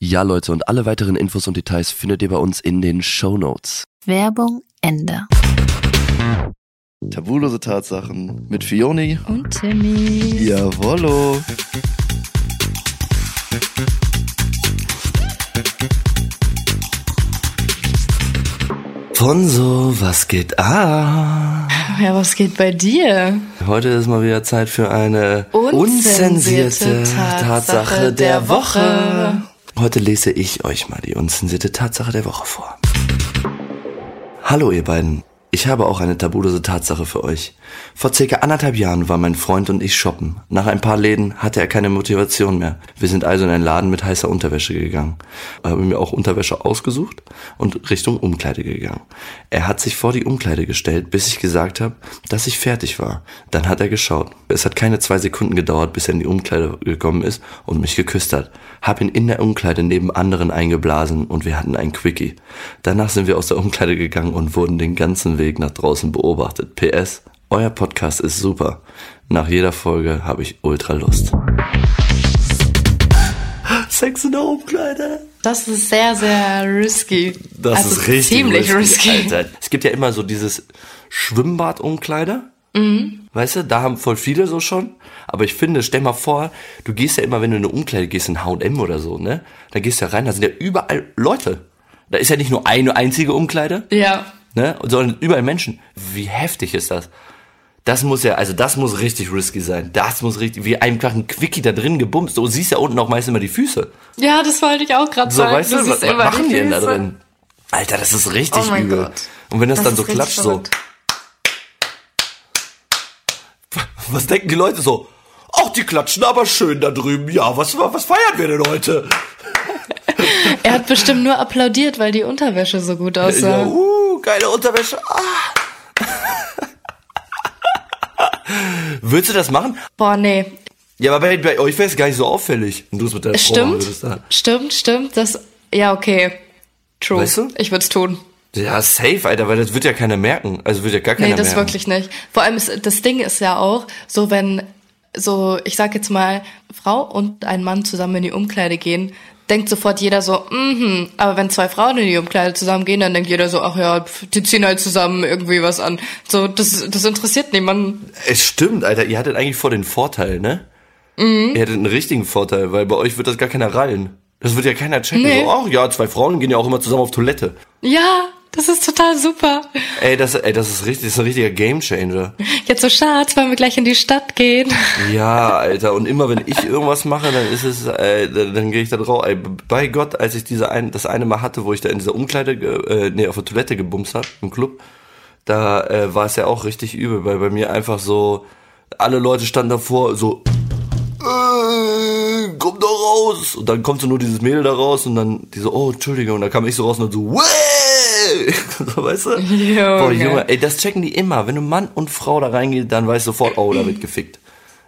Ja, Leute, und alle weiteren Infos und Details findet ihr bei uns in den Show Notes. Werbung Ende. Tabulose Tatsachen mit Fioni. Und Timmy. Jawollo. Fonso, was geht ab? Ja, was geht bei dir? Heute ist mal wieder Zeit für eine Unzensierte Tatsache der Woche. Heute lese ich euch mal die unzensierte Tatsache der Woche vor. Hallo ihr beiden. Ich habe auch eine tabulose Tatsache für euch. Vor circa anderthalb Jahren waren mein Freund und ich shoppen. Nach ein paar Läden hatte er keine Motivation mehr. Wir sind also in einen Laden mit heißer Unterwäsche gegangen. Haben mir auch Unterwäsche ausgesucht und Richtung Umkleide gegangen. Er hat sich vor die Umkleide gestellt, bis ich gesagt habe, dass ich fertig war. Dann hat er geschaut. Es hat keine zwei Sekunden gedauert, bis er in die Umkleide gekommen ist und mich geküsst hat. Hab ihn in der Umkleide neben anderen eingeblasen und wir hatten ein Quickie. Danach sind wir aus der Umkleide gegangen und wurden den ganzen Weg nach draußen beobachtet. PS, euer Podcast ist super. Nach jeder Folge habe ich ultra Lust. Sex in der Umkleide. Das ist sehr, sehr risky. Das also ist richtig ziemlich risky. Alter. Es gibt ja immer so dieses Schwimmbadumkleider. Weißt du, da haben voll viele so schon. Aber ich finde, stell mal vor, du gehst ja immer, wenn du in eine Umkleide gehst, in H&M oder so, ne? Da gehst du ja rein, da sind ja überall Leute. Da ist ja nicht nur eine einzige Umkleide, Ja. ne? Sondern überall Menschen. Wie heftig ist das? Das muss ja, also das muss richtig risky sein. Das muss richtig, wie einfach ein Quickie da drin gebumst. Du siehst ja unten auch meist immer die Füße. Ja, das wollte ich auch gerade So, sagen. weißt du, was, siehst was immer machen die denn da drin? Alter, das ist richtig Oh übel. Gott. Und wenn das, Das dann so klatscht, so. Was denken die Leute so? Ach, die klatschen aber schön da drüben. Ja, was, was feiern wir denn heute? Er hat bestimmt nur applaudiert, weil die Unterwäsche so gut Ja, aussah. uh, geile Unterwäsche. Ah. Würdest du das machen? Boah, nee. Ja, aber bei, bei euch wäre es gar nicht so auffällig. Und du es mit deiner Frau. Stimmt. Da. Stimmt, stimmt. Das, ja, okay. True. Weißt du? Ich würde es tun. Ja, safe, Alter, weil das wird ja keiner merken. Also wird ja gar keiner Nee, das merken. wirklich nicht. Vor allem ist, das Ding ist ja auch, so wenn, so, ich sag jetzt mal, Frau und ein Mann zusammen in die Umkleide gehen, denkt sofort jeder so, mhm. Aber wenn zwei Frauen in die Umkleide zusammen gehen, dann denkt jeder so, ach ja, die ziehen halt zusammen irgendwie was an. So, das, das interessiert niemanden. Es stimmt, Alter, ihr hattet eigentlich vor den Vorteil, ne? Mhm. Ihr hattet einen richtigen Vorteil, weil bei euch wird das gar keiner rallen. Das wird ja keiner checken. Nee. So, ach ja, zwei Frauen gehen ja auch immer zusammen auf Toilette. Ja, das ist total super. Ey, das, ey, das ist richtig, das ist ein richtiger Gamechanger. Jetzt so, Schatz, wollen wir gleich in die Stadt gehen? Ja, Alter, und immer wenn ich irgendwas mache, dann ist es, äh, dann, dann gehe ich da drauf. Ey, bei Gott, als ich diese ein, das eine Mal hatte, wo ich da in dieser Umkleide, äh, nee, auf der Toilette gebumst hab im Club, da äh, war es ja auch richtig übel, weil bei mir einfach so Alle Leute standen davor, so, äh, komm doch raus. Und dann kommt so nur dieses Mädel da raus und dann die so, oh, Entschuldigung. Und dann kam ich so raus und dann so, Wäh! so, weißt du? Junge. Boah, Junge, ey, das checken die immer. Wenn du Mann und Frau da reingeht, dann weißt du sofort, oh, da wird gefickt.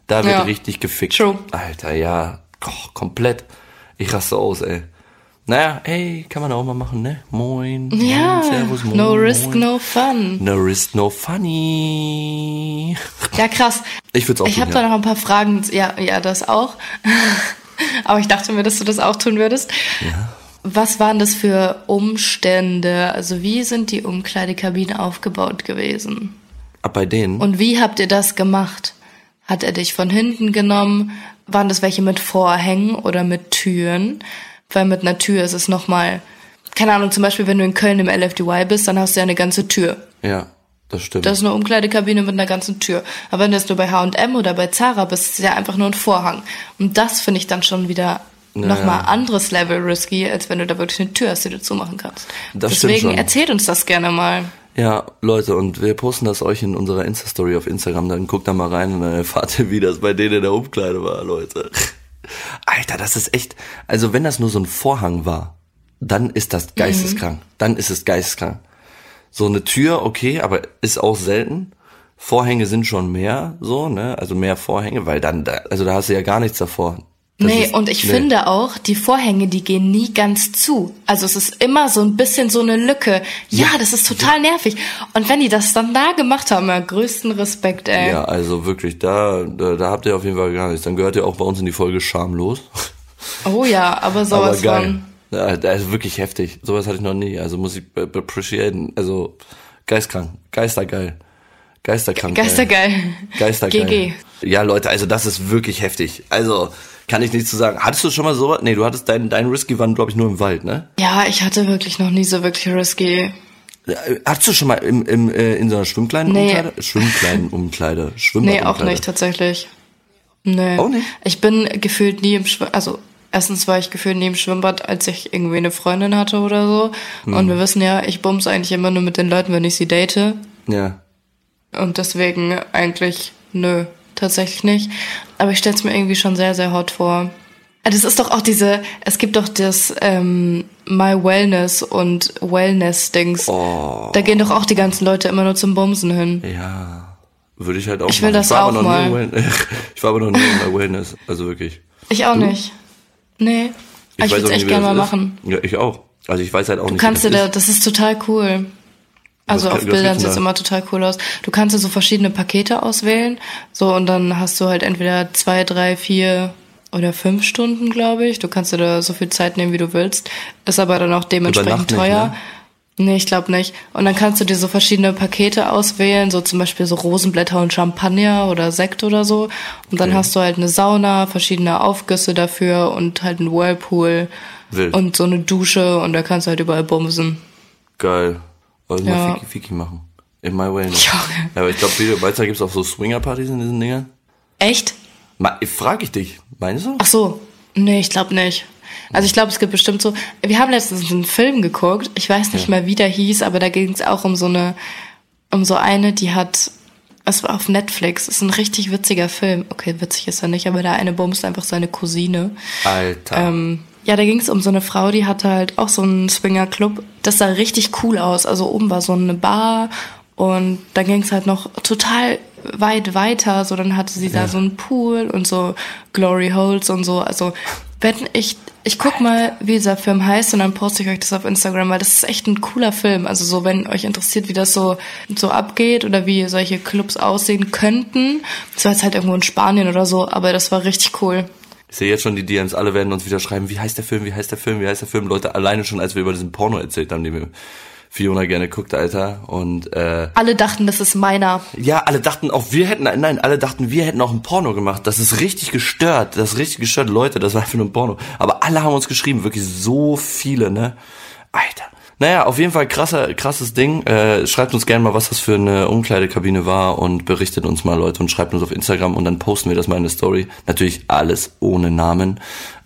Da wird Ja. richtig gefickt. True. Alter, ja, oh, komplett. Ich raste aus, ey. Naja, ey, kann man auch mal machen, ne? Moin. Ja, moin, servus, moin, no risk, moin. no fun. No risk, no funny. Ja, krass. Ich würd's auch Ich habe ja. da noch ein paar Fragen. Ja, ja, das auch. Aber ich dachte mir, dass du das auch tun würdest. Ja. Was waren das für Umstände? Also wie sind die Umkleidekabinen aufgebaut gewesen? Ab bei denen? Und wie habt ihr das gemacht? Hat er dich von hinten genommen? Waren das welche mit Vorhängen oder mit Türen? Weil mit einer Tür ist es nochmal, keine Ahnung, zum Beispiel, wenn du in Köln im LFDY bist, dann hast du ja eine ganze Tür. ja, das stimmt. Das ist eine Umkleidekabine mit einer ganzen Tür. Aber wenn du jetzt nur bei H&M oder bei Zara bist, ist es ja einfach nur ein Vorhang. Und das finde ich dann schon wieder Naja. nochmal anderes Level risky, als wenn du da wirklich eine Tür hast, die du zumachen kannst. Das Deswegen erzählt uns das gerne mal. Ja, Leute, und wir posten das euch in unserer Insta-Story auf Instagram, dann guckt da mal rein und dann erfahrt ihr, wie das bei denen in der Umkleide war, Leute. Alter, das ist echt, also wenn das nur so ein Vorhang war, dann ist das geisteskrank. Dann ist es geisteskrank. So eine Tür, okay, aber ist auch selten. Vorhänge sind schon mehr, so, ne, also mehr Vorhänge, weil dann, da, also da hast du ja gar nichts davor. Das nee, ist- und ich nee. finde auch, die Vorhänge, die gehen nie ganz zu. Also es ist immer so ein bisschen so eine Lücke. Ja, das ist total nervig. Und wenn die das dann da gemacht haben, ja, größten Respekt, ey. Ja, also wirklich, da, da, da habt ihr auf jeden Fall gar nichts. Dann gehört ihr auch bei uns in die Folge schamlos. Oh ja, aber Aber sowas geil. von. Ja, das ist wirklich heftig. Sowas hatte ich noch nie. Also muss ich appreciaten. Also geistkrank, geistergeil. Geisterkrank. Geistergeil. Geistergeil. GG. Ja, Leute, also das ist wirklich heftig. Also kann ich nichts zu sagen. Hattest du schon mal sowas? Nee, du hattest dein, dein Risky waren, glaube ich, nur im Wald, ne? Ja, ich hatte wirklich noch nie so wirklich risky. Äh, Hattest du schon mal im, im, äh, in so einer Schwimmkleiden Nee. Umkleide? Schwimmkleiden Umkleide. Schwimmbad Nee, auch nicht tatsächlich. Nee. Auch nicht? Ich bin gefühlt nie im Schwimmbad, also erstens war ich gefühlt nie im Schwimmbad, als ich irgendwie eine Freundin hatte oder so. Hm. Und wir wissen ja, ich bums eigentlich immer nur mit den Leuten, wenn ich sie date. Ja. Und deswegen eigentlich, nö, tatsächlich nicht. Aber ich stell's mir irgendwie schon sehr, sehr hot vor. Ah, Das ist doch auch diese, es gibt doch das ähm, My Wellness und Wellness-Dings. Oh. Da gehen doch auch die ganzen Leute immer nur zum Bumsen hin. Ja. Würde ich halt auch Ich will machen. das war auch aber noch Nie mal. Wellness. ich war aber noch nie in der Wellness. Also wirklich. Ich auch nicht. Nee. Ich, weiß würde auch es echt gerne mal machen. Ja, ich auch. Also ich weiß halt auch Du nicht. kannst wie dir das da, das ist total cool. Also Was auf Bildern sieht es immer total cool aus. Du kannst dir so verschiedene Pakete auswählen. So, und dann hast du halt entweder zwei, drei, vier oder fünf Stunden, glaube ich. Du kannst dir da so viel Zeit nehmen, wie du willst. Ist aber dann auch dementsprechend nicht, teuer. ne? Nee, ich glaube nicht. Und dann kannst du dir so verschiedene Pakete auswählen, so zum Beispiel so Rosenblätter und Champagner oder Sekt oder so. Und dann Okay. hast du halt eine Sauna, verschiedene Aufgüsse dafür und halt einen Whirlpool Wild. und so eine Dusche und da kannst du halt überall bumsen. Geil. Also Ja. mal Fiki Fiki machen. In my wellness. Ja. Ja, aber ich glaube, bei Weizer gibt's auch so Swinger-Partys in diesen Dingern. Echt? Ma, frag ich dich. Meinst du? Ach so. Nee, ich glaube nicht. Also ich glaube, es gibt bestimmt so. Wir haben letztens einen Film geguckt. Ich weiß nicht mehr, wie der hieß, aber da ging es auch um so eine, um so eine, die hat. Es war auf Netflix. Ist ein richtig witziger Film. Okay, witzig ist er nicht, aber der eine bumst einfach seine Cousine. Alter. Ähm, ja, da ging es um so eine Frau, die hatte halt auch so einen Swinger-Club. Das sah richtig cool aus. Also oben war so eine Bar und dann ging es halt noch total weit weiter. So, dann hatte sie da so einen Pool und so Glory Holes und so. Also, wenn ich, ich guck mal, wie dieser Film heißt und dann poste ich euch das auf Instagram, weil das ist echt ein cooler Film. Also so, wenn euch interessiert, wie das so, so abgeht oder wie solche Clubs aussehen könnten. Das war jetzt halt irgendwo in Spanien oder so, aber das war richtig cool. Ich sehe jetzt schon die DMs, alle werden uns wieder schreiben, wie heißt der Film, wie heißt der Film, wie heißt der Film. Leute, alleine schon, als wir über diesen Porno erzählt haben, den wir Fiona gerne guckt, Alter. Und äh, Alle dachten, das ist meiner. ja, alle dachten auch, wir hätten, nein, alle dachten, wir hätten auch ein Porno gemacht. Das ist richtig gestört, das ist richtig gestört. Leute, das war einfach nur ein Porno. Aber alle haben uns geschrieben, wirklich so viele, ne? Alter. Naja, auf jeden Fall krasser, krasses Ding. Äh, schreibt uns gerne mal, was das für eine Umkleidekabine war und berichtet uns mal, Leute, und schreibt uns auf Instagram und dann posten wir das mal in der Story. Natürlich alles ohne Namen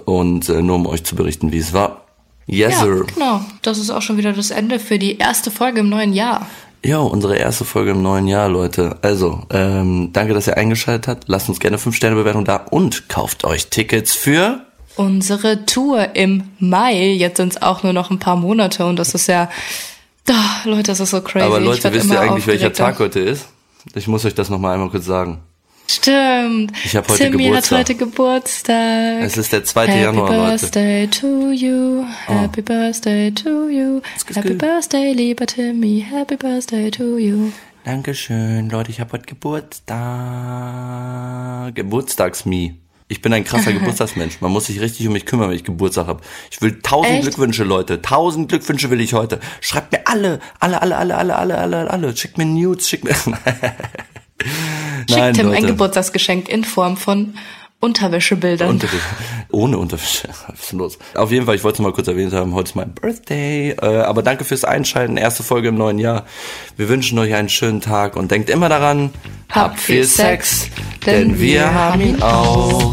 und äh, nur um euch zu berichten, wie es war. Yes, Ja, sir. genau. Das ist auch schon wieder das Ende für die erste Folge im neuen Jahr. Jo, unsere erste Folge im neuen Jahr, Leute. Also, ähm, danke, dass ihr eingeschaltet habt. Lasst uns gerne 5-Sterne-Bewertung da und kauft euch Tickets für Unsere Tour im Mai. Jetzt sind es auch nur noch ein paar Monate und das ist ja. Oh, Leute, das ist so crazy. Aber Leute, wisst ihr eigentlich, welcher. Tag heute ist? Ich muss euch das nochmal einmal kurz sagen. Stimmt. Ich hab heute Timmy Geburtstag. hat heute Geburtstag. Es ist der 2. Happy Januar, Leute. Oh. Birthday to you. Happy Birthday to you. Happy. Birthday, lieber Timmy. Happy Birthday to you. Dankeschön, Leute, ich habe heute Geburtstag. Geburtstagsmi. Ich bin ein krasser Geburtstagsmensch. Man muss sich richtig um mich kümmern, wenn ich Geburtstag habe. Ich will tausend Echt? Glückwünsche, Leute. Tausend Glückwünsche will ich heute. Schreibt mir alle, alle, alle, alle, alle, alle, alle, alle. Schickt mir Nudes, schickt mir. Schickt Tim ein Leute. Geburtstagsgeschenk in Form von Unterwäschebildern. Unterwäsche. Ohne Unterwäsche. Was ist denn los? Auf jeden Fall, ich wollte es mal kurz erwähnt haben, heute ist mein Birthday. Äh, aber danke fürs Einschalten. Erste Folge im neuen Jahr. Wir wünschen euch einen schönen Tag und denkt immer daran, habt viel Sex, denn wir haben ihn auch.